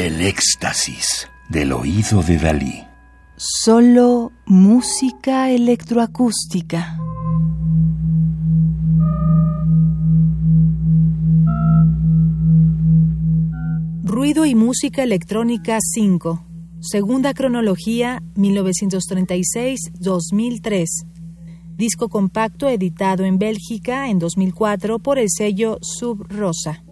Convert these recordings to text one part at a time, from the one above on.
El éxtasis del oído de Dalí. Solo música electroacústica. Ruido y música electrónica 5. Segunda cronología 1936-2003. Disco compacto editado en Bélgica en 2004 por el sello Sub Rosa.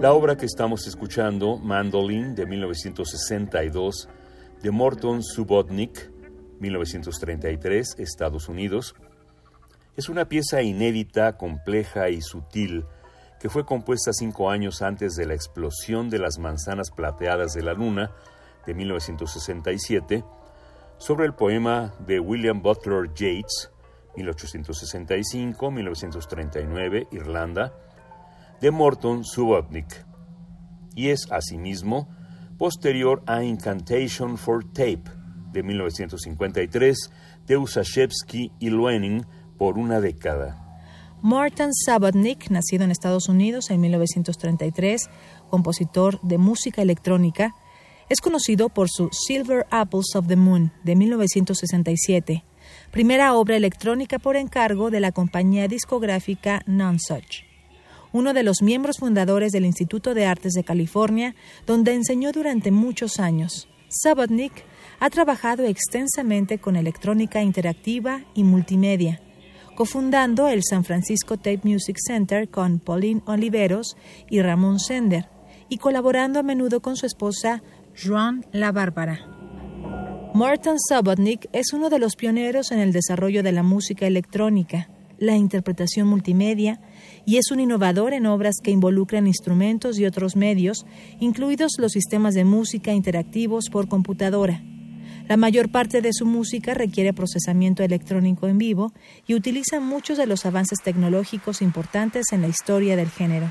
La obra que estamos escuchando, Mandolin, de 1962, de Morton Subotnick, 1933, Estados Unidos, es una pieza inédita, compleja y sutil que fue compuesta cinco años antes de la explosión de las manzanas plateadas de la luna de 1967 sobre el poema de William Butler Yeats, 1865-1939, Irlanda, de Morton Subotnick, y es asimismo posterior a Incantation for Tape, de 1953, de Usashevsky y Luening, por una década. Martin Sabotnik, nacido en Estados Unidos en 1933, compositor de música electrónica, es conocido por su Silver Apples of the Moon de 1967, primera obra electrónica por encargo de la compañía discográfica Nonsuch. Uno de los miembros fundadores del Instituto de Artes de California, donde enseñó durante muchos años. Sabotnik ha trabajado extensamente con electrónica interactiva y multimedia cofundando el San Francisco Tape Music Center con Pauline Oliveros y Ramón Sender, y colaborando a menudo con su esposa Joan La Bárbara. Martin Subotnick es uno de los pioneros en el desarrollo de la música electrónica, la interpretación multimedia, y es un innovador en obras que involucran instrumentos y otros medios, incluidos los sistemas de música interactivos por computadora la mayor parte de su música requiere procesamiento electrónico en vivo y utiliza muchos de los avances tecnológicos importantes en la historia del género.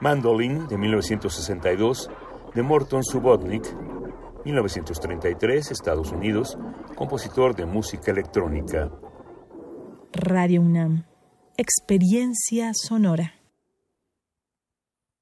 Mandolin de 1962 de Morton Subotnick 1933, Estados Unidos, compositor de música electrónica. Radio UNAM, experiencia sonora.